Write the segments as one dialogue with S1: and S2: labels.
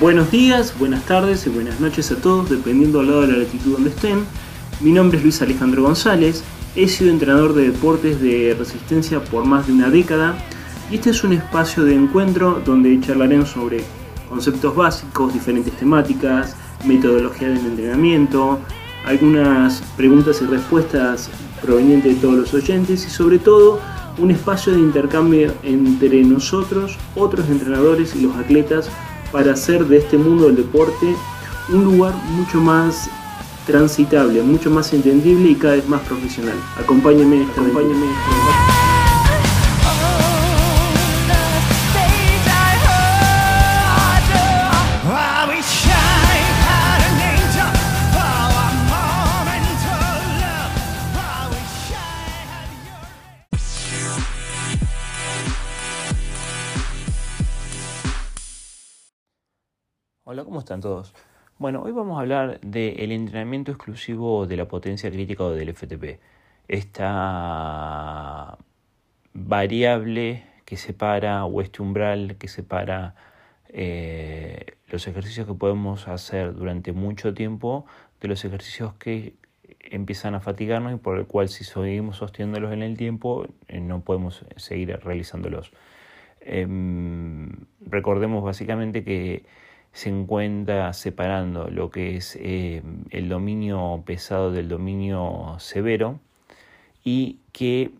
S1: Buenos días, buenas tardes y buenas noches a todos, dependiendo al lado de la latitud donde estén. Mi nombre es Luis Alejandro González, he sido entrenador de deportes de resistencia por más de una década y este es un espacio de encuentro donde charlaremos sobre conceptos básicos, diferentes temáticas, metodología del entrenamiento, algunas preguntas y respuestas provenientes de todos los oyentes y sobre todo un espacio de intercambio entre nosotros, otros entrenadores y los atletas para hacer de este mundo del deporte un lugar mucho más transitable, mucho más entendible y cada vez más profesional. Acompáñenme en están todos? Bueno, hoy vamos a hablar del entrenamiento exclusivo de la potencia crítica o del FTP. Esta variable que separa, o este umbral que separa eh, los ejercicios que podemos hacer durante mucho tiempo de los ejercicios que empiezan a fatigarnos y por el cual si seguimos sosteniéndolos en el tiempo eh, no podemos seguir realizándolos. Em, recordemos básicamente que se encuentra separando lo que es eh, el dominio pesado del dominio severo y que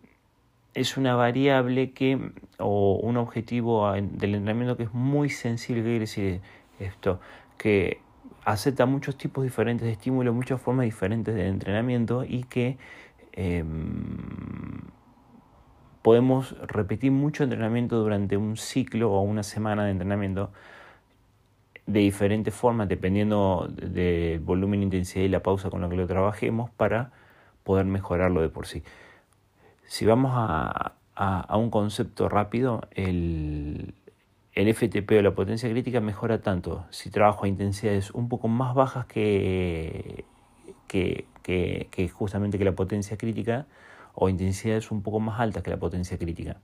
S1: es una variable que o un objetivo del entrenamiento que es muy sensible. ¿Qué quiere decir esto? Que acepta muchos tipos diferentes de estímulos, muchas formas diferentes de entrenamiento y que em, podemos repetir mucho entrenamiento durante un ciclo o una semana de entrenamiento de diferentes formas, dependiendo del volumen, intensidad y la pausa con la que lo trabajemos, para poder mejorarlo de por sí. Si vamos a, a- un concepto rápido, el, el FTP o la potencia crítica mejora tanto si trabajo a intensidades un poco más bajas que, que, que- que justamente que la potencia crítica o intensidades un poco más altas que la potencia crítica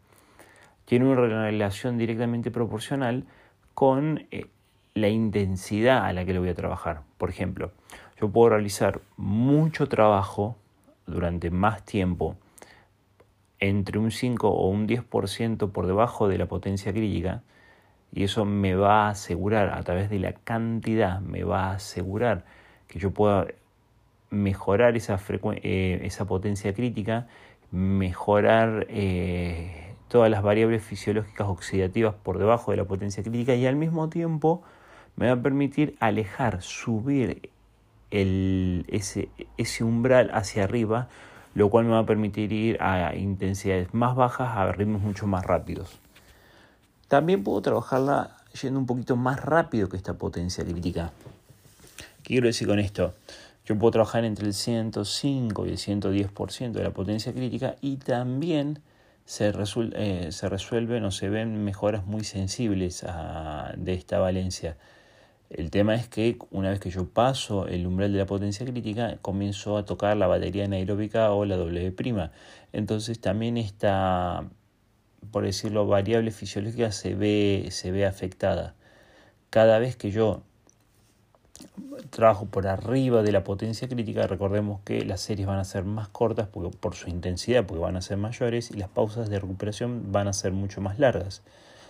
S1: tiene una relación directamente proporcional con eh, la intensidad a la que lo voy a trabajar. Por ejemplo, yo puedo realizar mucho trabajo durante más tiempo, entre un 5 o un 10% por debajo de la potencia crítica, y eso me va a asegurar, a través de la cantidad, me va a asegurar que yo pueda mejorar esa, eh, esa potencia crítica, mejorar eh, todas las variables fisiológicas oxidativas por debajo de la potencia crítica y al mismo tiempo me va a permitir alejar, subir ese, umbral hacia arriba, lo cual me va a permitir ir a intensidades más bajas, a ritmos mucho más rápidos. También puedo trabajarla yendo un poquito más rápido que esta potencia crítica. ¿Qué quiero decir con esto? Yo puedo trabajar entre el 105 y el 110% de la potencia crítica y también se, resuel- eh, se resuelven o se ven mejoras muy sensibles de esta valencia. El tema es que una vez que yo paso el umbral de la potencia crítica, comienzo a tocar la batería anaeróbica o la W'. Entonces también esta, por decirlo, variable fisiológica se ve, se ve afectada. Cada vez que yo trabajo por arriba de la potencia crítica, recordemos que las series van a ser más cortas por su intensidad, porque van a ser mayores y las pausas de recuperación van a ser mucho más largas.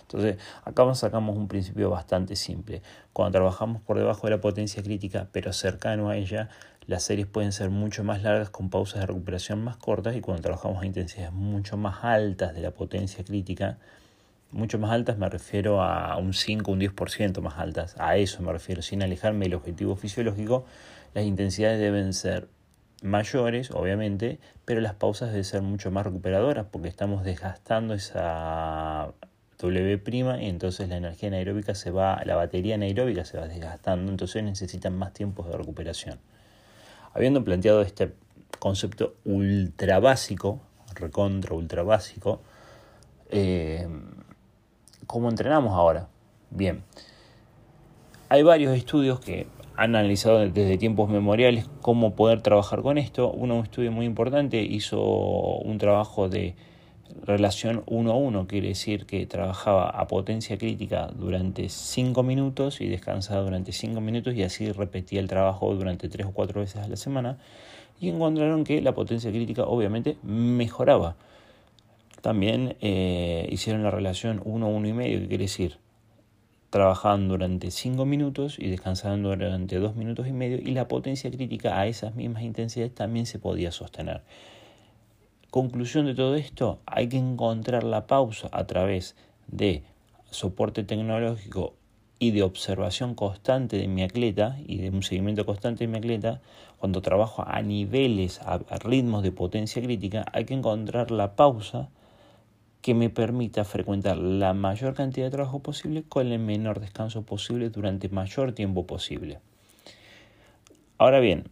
S1: Entonces, acá sacamos un principio bastante simple. Cuando trabajamos por debajo de la potencia crítica, pero cercano a ella, las series pueden ser mucho más largas con pausas de recuperación más cortas y cuando trabajamos a intensidades mucho más altas de la potencia crítica, mucho más altas me refiero a un 5, un 10% más altas, a eso me refiero, sin alejarme del objetivo fisiológico, las intensidades deben ser mayores, obviamente, pero las pausas deben ser mucho más recuperadoras porque estamos desgastando esa W' y entonces la energía anaeróbica se va, la batería anaeróbica se va desgastando, entonces necesitan más tiempos de recuperación. Habiendo planteado este concepto ultra básico, recontra ultra básico, eh, ¿cómo entrenamos ahora? Bien, hay varios estudios que han analizado desde tiempos memoriales cómo poder trabajar con esto. Uno, un estudio muy importante, hizo un trabajo de relación 1 a 1, quiere decir que trabajaba a potencia crítica durante 5 minutos y descansaba durante 5 minutos y así repetía el trabajo durante 3 o 4 veces a la semana y encontraron que la potencia crítica obviamente mejoraba. También eh, hicieron la relación 1 a 1 y medio, que quiere decir trabajaban durante 5 minutos y descansaban durante 2 minutos y medio y la potencia crítica a esas mismas intensidades también se podía sostener. Conclusión de todo esto, hay que encontrar la pausa a través de soporte tecnológico y de observación constante de mi atleta y de un seguimiento constante de mi atleta, cuando trabajo a niveles, a, ritmos de potencia crítica, hay que encontrar la pausa que me permita frecuentar la mayor cantidad de trabajo posible con el menor descanso posible durante mayor tiempo posible. Ahora bien,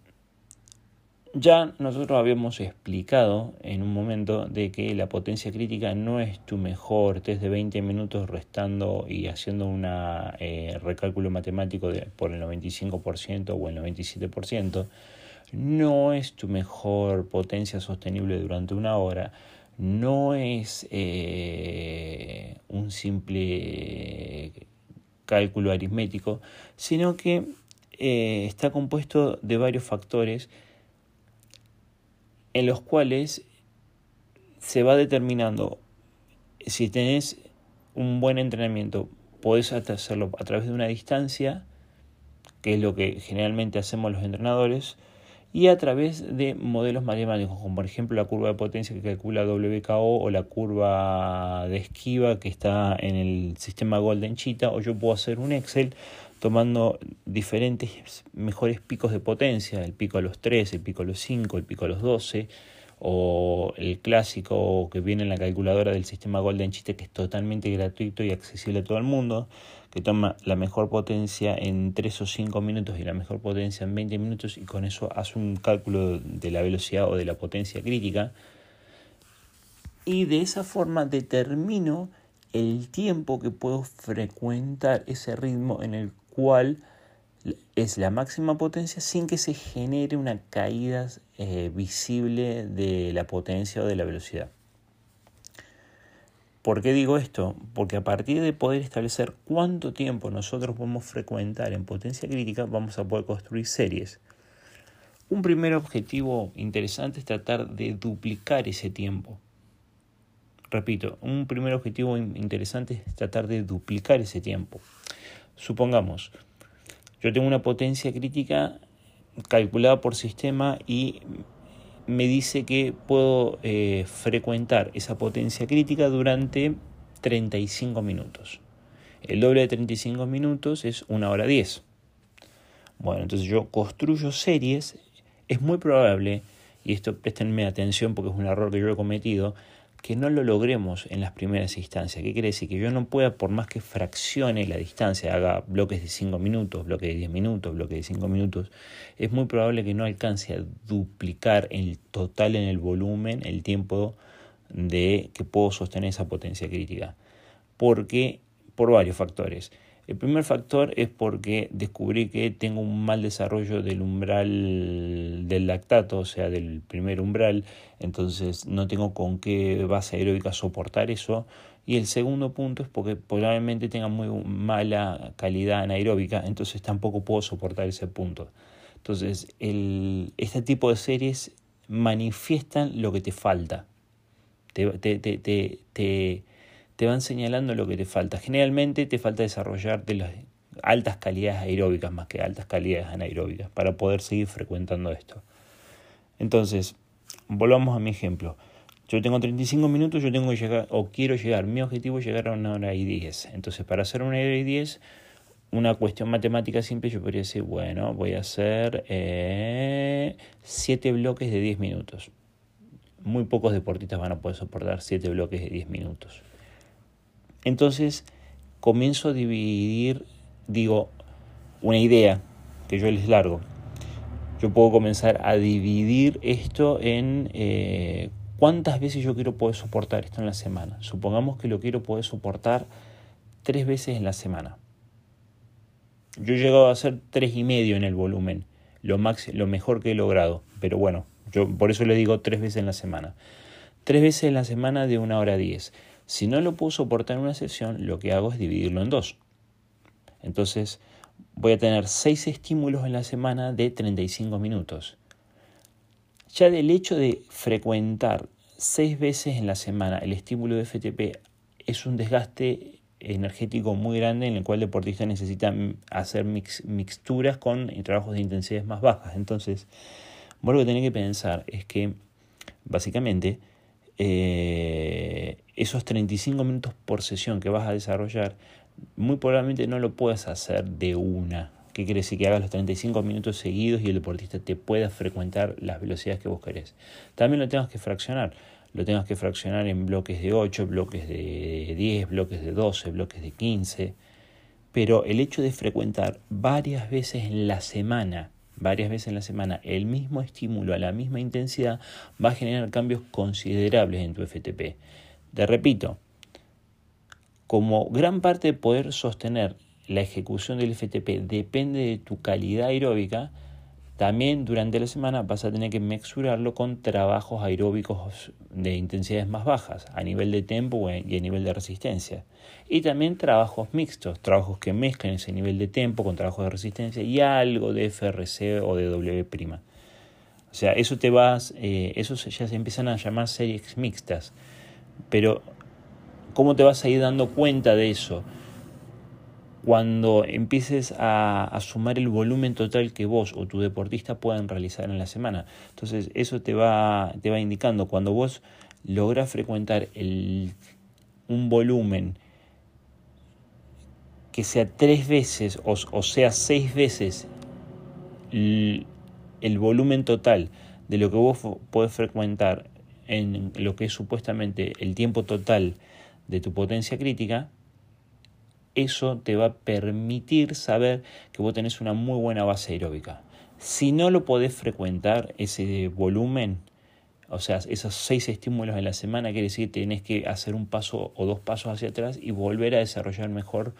S1: ya nosotros habíamos explicado en un momento de que la potencia crítica no es tu mejor test de 20 minutos restando y haciendo un eh, recálculo matemático de, por el 95% o el 97%. No es tu mejor potencia sostenible durante una hora. No es eh, un simple cálculo aritmético, sino que eh, está compuesto de varios factores en los cuales se va determinando si tenés un buen entrenamiento, podés hacerlo a través de una distancia, que es lo que generalmente hacemos los entrenadores, y a través de modelos matemáticos, como por ejemplo la curva de potencia que calcula WKO o la curva de esquiva que está en el sistema Golden Cheetah, o yo puedo hacer un Excel tomando diferentes mejores picos de potencia, el pico a los 3, el pico a los 5, el pico a los 12, o el clásico que viene en la calculadora del sistema Golden Chiste, que es totalmente gratuito y accesible a todo el mundo, que toma la mejor potencia en 3 o 5 minutos y la mejor potencia en 20 minutos y con eso hace un cálculo de la velocidad o de la potencia crítica. Y de esa forma determino el tiempo que puedo frecuentar ese ritmo en el cual es la máxima potencia sin que se genere una caída eh, visible de la potencia o de la velocidad. ¿Por qué digo esto? Porque a partir de poder establecer cuánto tiempo nosotros podemos frecuentar en potencia crítica, vamos a poder construir series. Un primer objetivo interesante es tratar de duplicar ese tiempo. Repito, un primer objetivo interesante es tratar de duplicar ese tiempo. Supongamos, yo tengo una potencia crítica calculada por sistema y me dice que puedo eh, frecuentar esa potencia crítica durante 35 minutos. El doble de 35 minutos es una hora 10. Bueno, entonces yo construyo series. Es muy probable, y esto préstenme atención porque es un error que yo he cometido, que no lo logremos en las primeras instancias. ¿Qué quiere decir? Que yo no pueda, por más que fraccione la distancia, haga bloques de 5 minutos, bloques de 10 minutos, bloques de 5 minutos, es muy probable que no alcance a duplicar el total en el volumen el tiempo de que puedo sostener esa potencia crítica. Porque, por varios factores. El primer factor es porque descubrí que tengo un mal desarrollo del umbral del lactato, o sea, del primer umbral, entonces no tengo con qué base aeróbica soportar eso. Y el segundo punto es porque probablemente tenga muy mala calidad anaeróbica, entonces tampoco puedo soportar ese punto. Entonces, el, este tipo de series manifiestan lo que te falta. te, te, te te van señalando lo que te falta. Generalmente te falta desarrollar de las altas calidades aeróbicas más que altas calidades anaeróbicas para poder seguir frecuentando esto. Entonces, volvamos a mi ejemplo. Yo tengo 35 minutos, yo tengo que llegar, o quiero llegar, mi objetivo es llegar a una hora y 10. Entonces, para hacer una hora y 10, una cuestión matemática simple, yo podría decir, bueno, voy a hacer 7 eh, bloques de 10 minutos. Muy pocos deportistas van a poder soportar 7 bloques de 10 minutos. Entonces comienzo a dividir, digo, una idea que yo les largo. Yo puedo comenzar a dividir esto en eh, cuántas veces yo quiero poder soportar esto en la semana. Supongamos que lo quiero poder soportar tres veces en la semana. Yo he llegado a hacer tres y medio en el volumen, lo, max, lo mejor que he logrado. Pero bueno, yo por eso le digo tres veces en la semana. Tres veces en la semana de una hora diez. Si no lo puedo soportar en una sesión, lo que hago es dividirlo en dos. Entonces, voy a tener seis estímulos en la semana de 35 minutos. Ya del hecho de frecuentar seis veces en la semana el estímulo de FTP es un desgaste energético muy grande en el cual el deportista necesita hacer mixturas con trabajos de intensidades más bajas. Entonces, vos lo que tenés que pensar es que básicamente eh, esos 35 minutos por sesión que vas a desarrollar, muy probablemente no lo puedas hacer de una. ¿Qué quiere decir? Que hagas los 35 minutos seguidos y el deportista te pueda frecuentar las velocidades que vos querés. También lo tengas que fraccionar. Lo tengas que fraccionar en bloques de 8, bloques de 10, bloques de 12, bloques de 15. Pero el hecho de frecuentar varias veces en la semana varias veces en la semana el mismo estímulo a la misma intensidad va a generar cambios considerables en tu FTP. Te repito, como gran parte de poder sostener la ejecución del FTP depende de tu calidad aeróbica, también durante la semana vas a tener que mesurarlo con trabajos aeróbicos de intensidades más bajas, a nivel de tempo y a nivel de resistencia. Y también trabajos mixtos, trabajos que mezclen ese nivel de tempo con trabajos de resistencia y algo de FRC o de W'. O sea, eso te vas, eh, eso ya se empiezan a llamar series mixtas. Pero, ¿cómo te vas a ir dando cuenta de eso? Cuando empieces a, sumar el volumen total que vos o tu deportista puedan realizar en la semana. Entonces eso te va, te va indicando, cuando vos logras frecuentar el, un volumen que sea tres veces o, sea seis veces el, el, volumen total de lo que vos podés frecuentar en lo que es supuestamente el tiempo total de tu potencia crítica, eso te va a permitir saber que vos tenés una muy buena base aeróbica. Si no lo podés frecuentar, ese volumen, o sea, esos seis estímulos en la semana, quiere decir que tenés que hacer un paso o dos pasos hacia atrás y volver a desarrollar mejor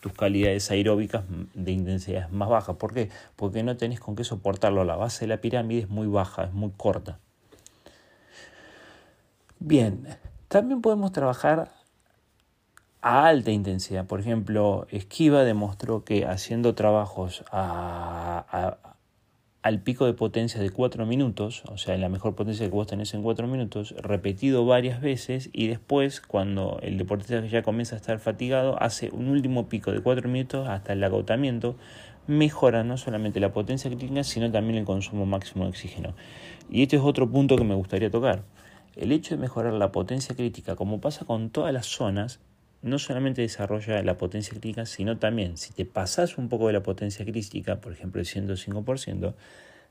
S1: tus calidades aeróbicas de intensidades más bajas. ¿Por qué? Porque no tenés con qué soportarlo. La base de la pirámide es muy baja, es muy corta. Bien, también podemos trabajar a alta intensidad. Por ejemplo, Esquiva demostró que haciendo trabajos al pico de potencia de 4 minutos, o sea, en la mejor potencia que vos tenés en 4 minutos, repetido varias veces y después, cuando el deportista ya comienza a estar fatigado, hace un último pico de 4 minutos hasta el agotamiento, mejora no solamente la potencia crítica, sino también el consumo máximo de oxígeno. Y este es otro punto que me gustaría tocar. El hecho de mejorar la potencia crítica, como pasa con todas las zonas, no solamente desarrolla la potencia crítica, sino también, si te pasas un poco de la potencia crítica, por ejemplo el 105%,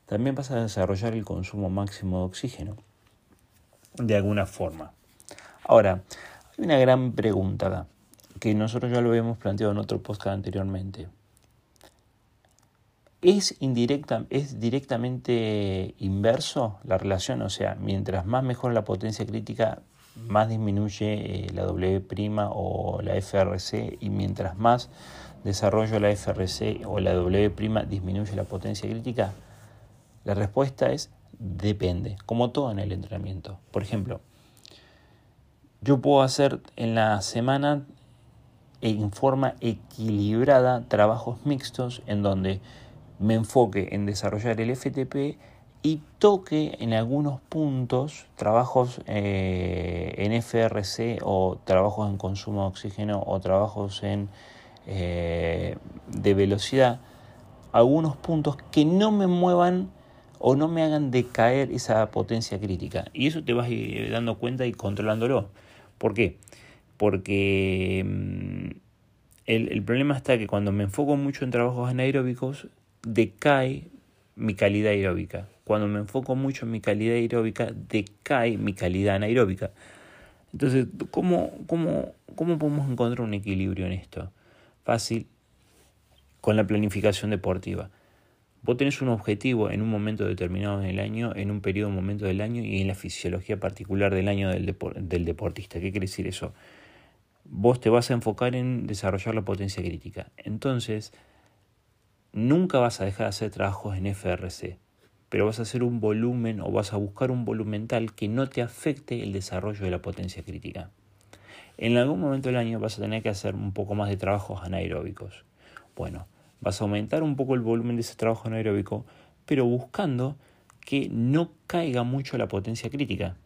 S1: también vas a desarrollar el consumo máximo de oxígeno, de alguna forma. Ahora, hay una gran pregunta que nosotros ya lo habíamos planteado en otro podcast anteriormente. ¿Es, indirecta, ¿Es directamente inverso la relación? O sea, mientras más mejora la potencia crítica, más disminuye eh, la W' o la FRC y mientras más desarrollo la FRC o la W' disminuye la potencia crítica? La respuesta es depende, como todo en el entrenamiento. Por ejemplo, yo puedo hacer en la semana en forma equilibrada trabajos mixtos en donde me enfoque en desarrollar el FTP y toque en algunos puntos trabajos eh, en FRC o trabajos en consumo de oxígeno o trabajos en, eh, de velocidad, algunos puntos que no me muevan o no me hagan decaer esa potencia crítica. Y eso te vas dando cuenta y controlándolo. ¿Por qué? Porque mm, el, el problema está que cuando me enfoco mucho en trabajos anaeróbicos, decae mi calidad aeróbica. Cuando me enfoco mucho en mi calidad aeróbica, decae mi calidad anaeróbica. Entonces, ¿cómo, cómo, cómo podemos encontrar un equilibrio en esto? Fácil, con la planificación deportiva. Vos tenés un objetivo en un momento determinado del año, en un periodo momento del año y en la fisiología particular del año del, del deportista. ¿Qué quiere decir eso? Vos te vas a enfocar en desarrollar la potencia crítica. Entonces, nunca vas a dejar de hacer trabajos en FRC, pero vas a hacer un volumen o vas a buscar un volumen tal que no te afecte el desarrollo de la potencia crítica. En algún momento del año vas a tener que hacer un poco más de trabajos anaeróbicos. Bueno, vas a aumentar un poco el volumen de ese trabajo anaeróbico, pero buscando que no caiga mucho la potencia crítica.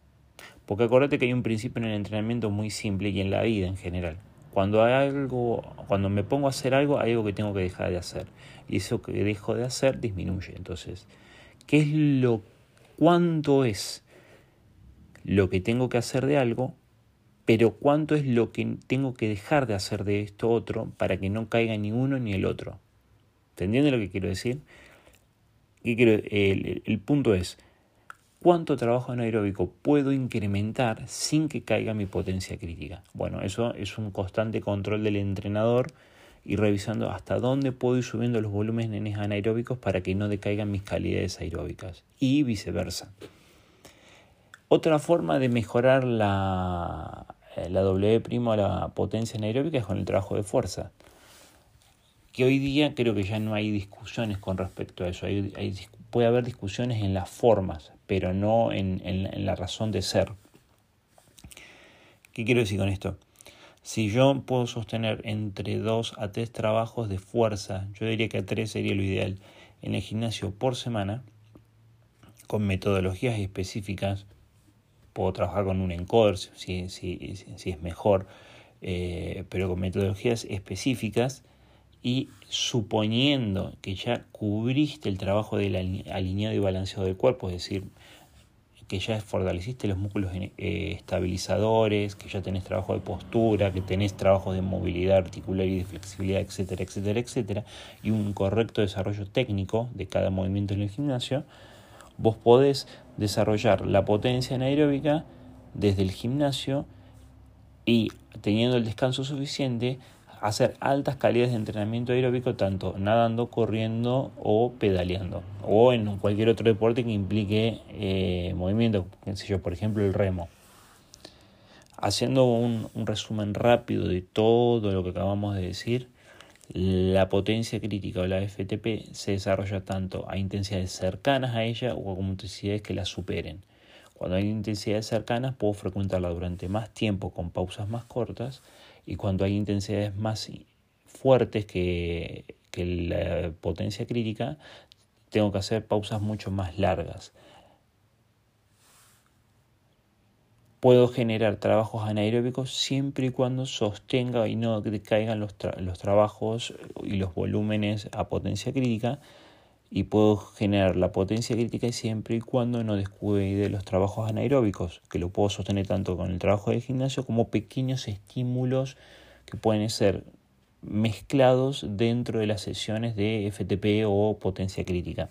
S1: Porque acuérdate que hay un principio en el entrenamiento muy simple y en la vida en general. Cuando hay algo, cuando me pongo a hacer algo, hay algo que tengo que dejar de hacer. Y eso que dejo de hacer disminuye. Entonces, ¿qué es lo cuánto es lo que tengo que hacer de algo, pero cuánto es lo que tengo que dejar de hacer de esto otro para que no caiga ni uno ni el otro? ¿Entendiendo lo que quiero decir? el, el punto es, ¿cuánto trabajo anaeróbico puedo incrementar sin que caiga mi potencia crítica? Bueno, eso es un constante control del entrenador y revisando hasta dónde puedo ir subiendo los volúmenes anaeróbicos para que no decaigan mis calidades aeróbicas y viceversa. Otra forma de mejorar la, eh, la W' la potencia anaeróbica es con el trabajo de fuerza que hoy día creo que ya no hay discusiones con respecto a eso. puede haber discusiones en las formas, pero no en, en, la razón de ser. ¿Qué quiero decir con esto? Si yo puedo sostener entre dos a tres trabajos de fuerza, yo diría que tres sería lo ideal, en el gimnasio por semana, con metodologías específicas, puedo trabajar con un encoder si, si, si es mejor, eh, pero con metodologías específicas, y suponiendo que ya cubriste el trabajo del alineado y balanceado del cuerpo, es decir, que ya fortaleciste los músculos eh, estabilizadores, que ya tenés trabajo de postura, que tenés trabajo de movilidad articular y de flexibilidad, etcétera, etcétera, etcétera, y un correcto desarrollo técnico de cada movimiento en el gimnasio, vos podés desarrollar la potencia anaeróbica desde el gimnasio y teniendo el descanso suficiente, hacer altas calidades de entrenamiento aeróbico tanto nadando, corriendo o pedaleando o en cualquier otro deporte que implique eh, movimiento, yo, por ejemplo el remo. Haciendo un, un resumen rápido de todo lo que acabamos de decir, la potencia crítica o la FTP se desarrolla tanto a intensidades cercanas a ella o a intensidades que la superen. Cuando hay intensidades cercanas puedo frecuentarla durante más tiempo con pausas más cortas y cuando hay intensidades más fuertes que, la potencia crítica, tengo que hacer pausas mucho más largas. Puedo generar trabajos anaeróbicos siempre y cuando sostenga y no decaigan los, los trabajos y los volúmenes a potencia crítica y puedo generar la potencia crítica siempre y cuando no descuide los trabajos anaeróbicos, que lo puedo sostener tanto con el trabajo del gimnasio como pequeños estímulos que pueden ser mezclados dentro de las sesiones de FTP o potencia crítica.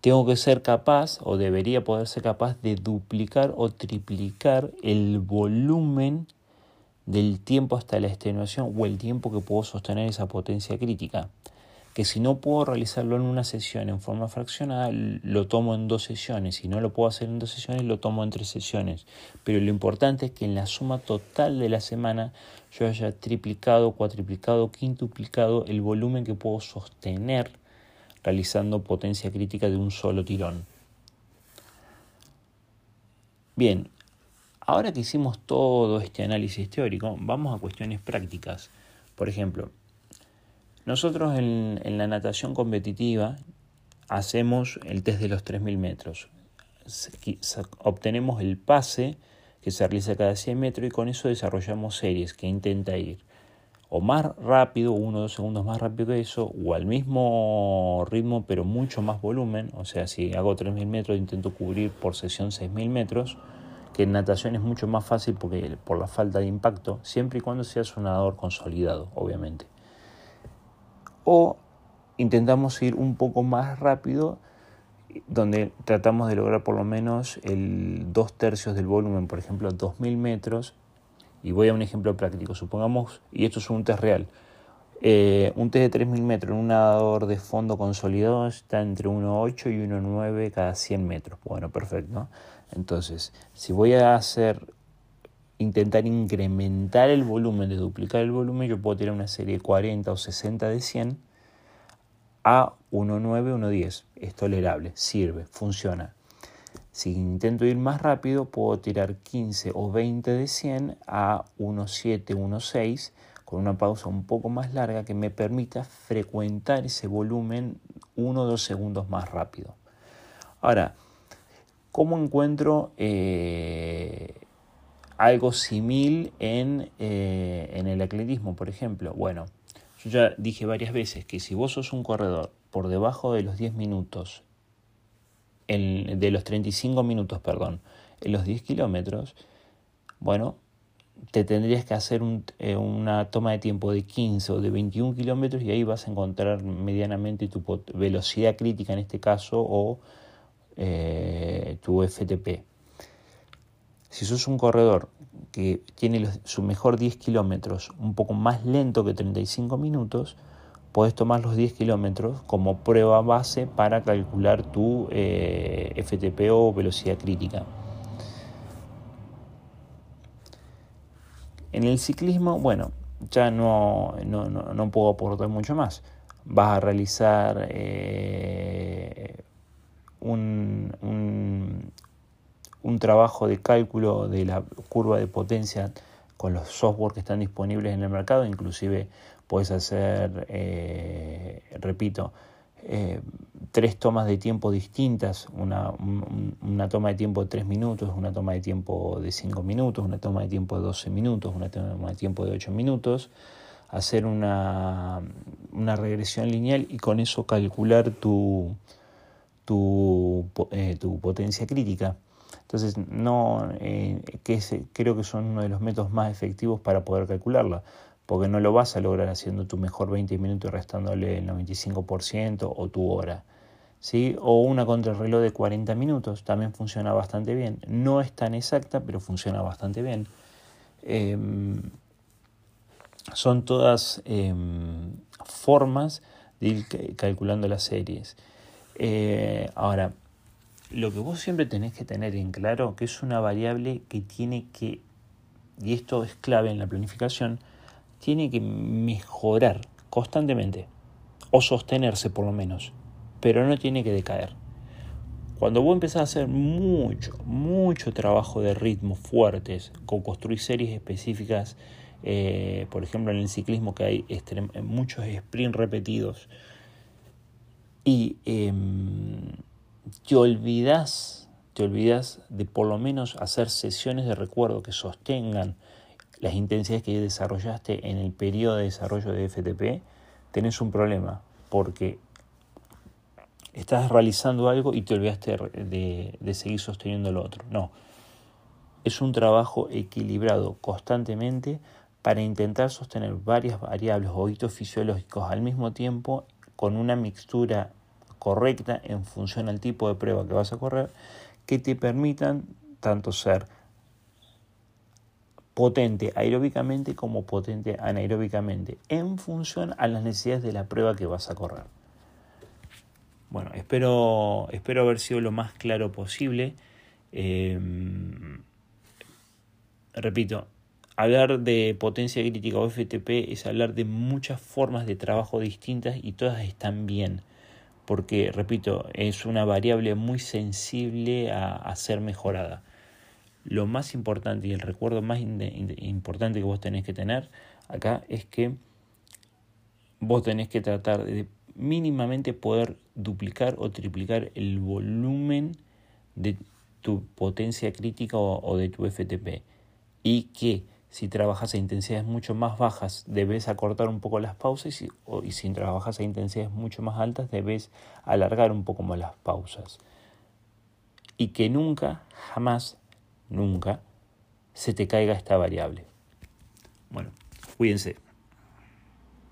S1: Tengo que ser capaz o debería poder ser capaz de duplicar o triplicar el volumen del tiempo hasta la extenuación o el tiempo que puedo sostener esa potencia crítica. Que si no puedo realizarlo en una sesión en forma fraccionada, lo tomo en dos sesiones. Si no lo puedo hacer en dos sesiones, lo tomo en tres sesiones. Pero lo importante es que en la suma total de la semana yo haya triplicado, cuatriplicado, quintuplicado el volumen que puedo sostener realizando potencia crítica de un solo tirón. Bien, Ahora que hicimos todo este análisis teórico, vamos a cuestiones prácticas. Por ejemplo, nosotros en, la natación competitiva hacemos el test de los 3.000 metros. Obtenemos el pase que se realiza cada 100 metros y con eso desarrollamos series que intenta ir o más rápido, uno o dos segundos más rápido que eso, o al mismo ritmo pero mucho más volumen. O sea, si hago 3.000 metros intento cubrir por sesión 6.000 metros que en natación es mucho más fácil porque, por la falta de impacto, siempre y cuando seas un nadador consolidado, obviamente. O intentamos ir un poco más rápido, donde tratamos de lograr por lo menos el dos tercios del volumen, por ejemplo, 2.000 metros. Y voy a un ejemplo práctico. Supongamos, y esto es un test real, eh, un test de 3.000 metros en un nadador de fondo consolidado está entre 1.8 y 1.9 cada 100 metros. Bueno, perfecto. Entonces, si voy a hacer intentar incrementar el volumen, de duplicar el volumen, yo puedo tirar una serie 40 o 60 de 100 a 1.9, 1.10. Es tolerable, sirve, funciona. Si intento ir más rápido, puedo tirar 15 o 20 de 100 a 1.7, 1.6 con una pausa un poco más larga que me permita frecuentar ese volumen 1 o 2 segundos más rápido. Ahora, ¿cómo encuentro eh, algo similar en, eh, en el atletismo, por ejemplo? Bueno, yo ya dije varias veces que si vos sos un corredor por debajo de los 10 minutos, de los 35 minutos, perdón, en los 10 kilómetros, bueno, te tendrías que hacer eh, una toma de tiempo de 15 o de 21 kilómetros y ahí vas a encontrar medianamente tu velocidad crítica en este caso o eh, tu FTP. Si sos un corredor que tiene su mejor 10 kilómetros un poco más lento que 35 minutos, puedes tomar los 10 kilómetros como prueba base para calcular tu eh, FTP o velocidad crítica. En el ciclismo, bueno, ya no, no, puedo aportar mucho más. Vas a realizar eh, un, un, trabajo de cálculo de la curva de potencia con los software que están disponibles en el mercado, inclusive puedes hacer, eh, repito, eh, tres tomas de tiempo distintas, una, una, toma de tiempo de 3 minutos, una toma de tiempo de 5 minutos, una toma de tiempo de 12 minutos, una toma de tiempo de 8 minutos, hacer una, una regresión lineal y con eso calcular tu, tu, eh, tu potencia crítica. Entonces, no, eh, que creo que son uno de los métodos más efectivos para poder calcularla porque no lo vas a lograr haciendo tu mejor 20 minutos restándole el 95% o tu hora. ¿sí? O una contrarreloj de 40 minutos también funciona bastante bien. No es tan exacta, pero funciona bastante bien. Em, son todas em, formas de ir calculando las series. Eh, ahora, lo que vos siempre tenés que tener en claro que es una variable que tiene que, y esto es clave en la planificación, tiene que mejorar constantemente, o sostenerse por lo menos, pero no tiene que decaer. Cuando vos empezás a hacer mucho, mucho trabajo de ritmo fuertes, con construir series específicas, eh, por ejemplo en el ciclismo que hay muchos sprints repetidos, y em, te olvidas, te olvidas de por lo menos hacer sesiones de recuerdo que sostengan las intensidades que desarrollaste en el periodo de desarrollo de FTP, tenés un problema, porque estás realizando algo y te olvidaste de, de seguir sosteniendo lo otro. No, es un trabajo equilibrado constantemente para intentar sostener varias variables o hitos fisiológicos al mismo tiempo con una mixtura correcta en función al tipo de prueba que vas a correr que te permitan tanto ser potente aeróbicamente como potente anaeróbicamente en función a las necesidades de la prueba que vas a correr. Bueno, espero, espero haber sido lo más claro posible. Em, repito, hablar de potencia crítica o FTP es hablar de muchas formas de trabajo distintas y todas están bien. Porque, repito, es una variable muy sensible a ser mejorada lo más importante y el recuerdo más importante que vos tenés que tener acá es que vos tenés que tratar de mínimamente poder duplicar o triplicar el volumen de tu potencia crítica o, de tu FTP y que si trabajas a intensidades mucho más bajas debes acortar un poco las pausas y, y si trabajas a intensidades mucho más altas debes alargar un poco más las pausas y que nunca jamás nunca se te caiga esta variable. Bueno, cuídense.